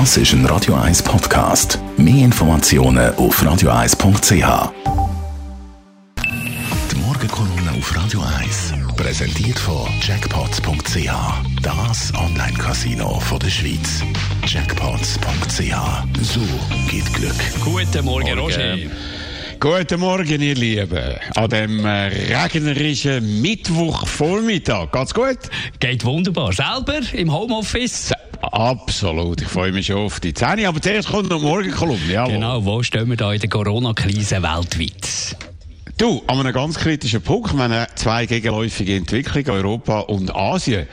Das ist ein Radio 1 Podcast. Mehr Informationen auf radio1.ch. Die Morgenkolumne auf Radio 1 präsentiert von Jackpots.ch. Das Online-Casino der Schweiz. Jackpots.ch. So geht Glück. Guten Morgen, Roger. Guten Morgen, ihr Lieben. An dem äh, regnerischen Mittwochvormittag. Geht's gut? Geht wunderbar. Selber im Homeoffice? Absolut. Ich freue mich schon auf die Zähne. Aber zuerst kommt noch Morgenkolumne. Jawohl. Genau. Wo stehen wir da in der Corona-Krise weltweit? Du, an einem ganz kritischen Punkt. Haben zwei gegenläufige Entwicklungen, Europa und Asien.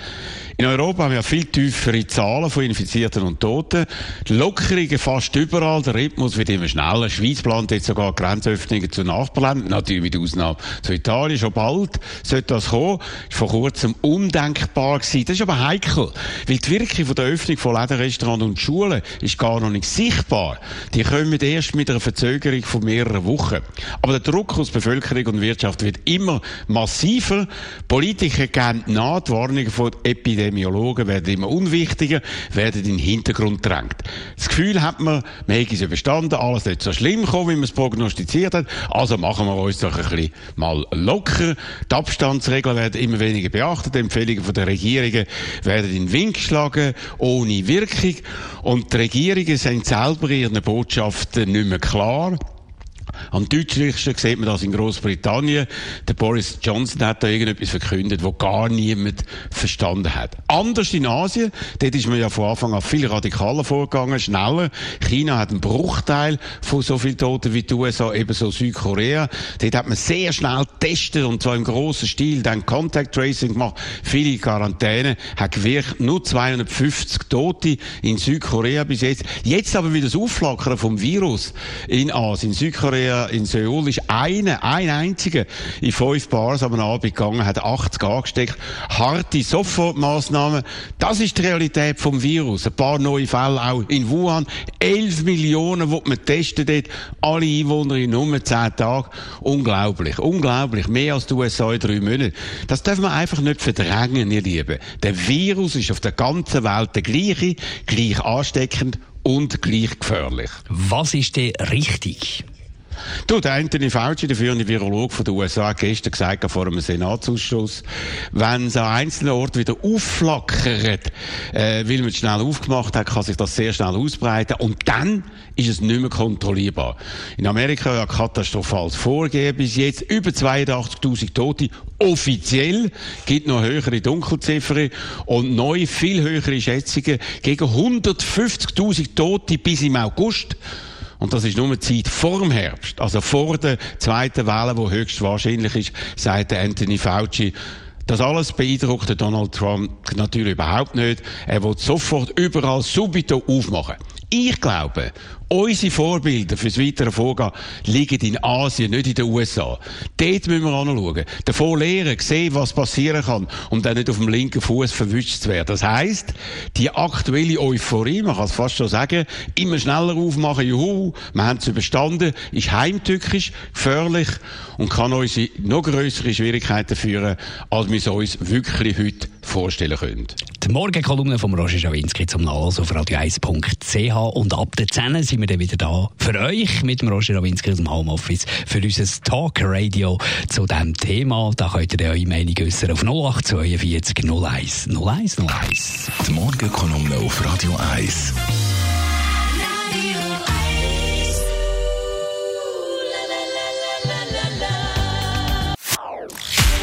In Europa haben wir viel tiefere Zahlen von Infizierten und Toten. Die Lockerungen fast überall. Der Rhythmus wird immer schneller. Die Schweiz plant jetzt sogar Grenzöffnungen zu Nachbarländern. Natürlich mit Ausnahme zu Italien. Schon bald sollte das kommen. War vor kurzem undenkbar gewesen. Das ist aber heikel. Weil die Wirkung von der Öffnung von Läden, Restaurants und Schulen ist gar noch nicht sichtbar. Die kommen erst mit einer Verzögerung von mehreren Wochen. Aber der Druck aus Bevölkerung und Wirtschaft wird immer massiver. Politiker geben nach, die Warnungen von Epidemie Epidemiologen werden immer unwichtiger, werden in den Hintergrund gedrängt. Das Gefühl hat man, man hätte es überstanden, alles nicht so schlimm gekommen, wie man es prognostiziert hat, also machen wir uns doch ein bisschen mal locker. Die Abstandsregeln werden immer weniger beachtet, die Empfehlungen der Regierungen werden in den Wind geschlagen, ohne Wirkung. Und die Regierungen sind selber ihren Botschaften nicht mehr klar. Am deutlichsten sieht man das in Großbritannien. Der Boris Johnson hat da irgendetwas verkündet, wo gar niemand verstanden hat. Anders in Asien, dort ist man ja von Anfang an viel radikaler vorgegangen, schneller. China hat einen Bruchteil von so vielen Toten wie die USA, ebenso Südkorea. Dort hat man sehr schnell getestet und zwar im grossen Stil, dann Contact Tracing gemacht, viele Quarantäne, hat gewirkt, nur 250 Tote in Südkorea bis jetzt. Jetzt aber wieder das Aufflackern vom Virus in Asien, Südkorea Korea, in Seoul, ist einer, ein einziger in fünf Bars am Abend gegangen, hat 80 angesteckt. Harte Sofortmaßnahmen. Das ist die Realität vom Virus. Ein paar neue Fälle auch in Wuhan. 11 Millionen, die man testen dort. Alle Einwohner in nur 10 Tagen. Unglaublich. Unglaublich. Mehr als die USA in drei Monaten. Das dürfen wir einfach nicht verdrängen, ihr Lieben. Der Virus ist auf der ganzen Welt der gleiche, gleich ansteckend und gleich gefährlich. Was ist denn richtig? Du, der Anthony Fauci, der führende Virologe von den USA, hat gestern gesagt, vor einem Senatsausschuss, wenn es an einzelnen Orten wieder aufflackert, äh, weil man es schnell aufgemacht hat, kann sich das sehr schnell ausbreiten und dann ist es nicht mehr kontrollierbar. In Amerika ja katastrophales Vorgehen bis jetzt, über 82.000 Tote, offiziell, gibt noch höhere Dunkelziffern und neu viel höhere Schätzungen gegen 150.000 Tote bis im August. Und das ist nur Zeit vor dem Herbst, also vor der zweiten Welle, die höchstwahrscheinlich ist, sagt Anthony Fauci. Das alles beeindruckt Donald Trump natürlich überhaupt nicht. Er will sofort überall subito aufmachen. Ich glaube, Unsere Vorbilder fürs weitere Vorgehen liegen in Asien, nicht in den USA. Dort müssen wir anschauen. Davon lernen, sehen, was passieren kann, um dann nicht auf dem linken Fuß verwünscht zu werden. Das heisst, die aktuelle Euphorie, man kann es fast schon sagen, immer schneller aufmachen, juhu, wir haben es überstanden, ist heimtückisch, gefährlich und kann uns in noch größere Schwierigkeiten führen, als wir es uns wirklich heute vorstellen können. Die Morgenkolumne von Roger Schawinski zum Nachlesen auf radio1.ch und ab der 10 sind wir dann wieder da für euch mit dem Roger Rawinski aus dem Homeoffice für unser Talk Radio zu diesem Thema. Da könnt ihr eure Meinung äußern auf 0842 01 01 01. Die Morgenkolumne auf Radio 1.